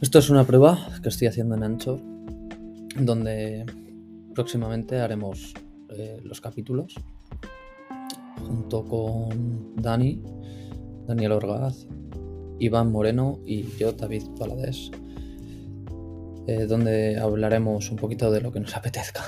Esto es una prueba que estoy haciendo en Anchor, donde próximamente haremos eh, los capítulos junto con Dani, Daniel Orgaz, Iván Moreno y yo, David Paladés, eh, donde hablaremos un poquito de lo que nos apetezca.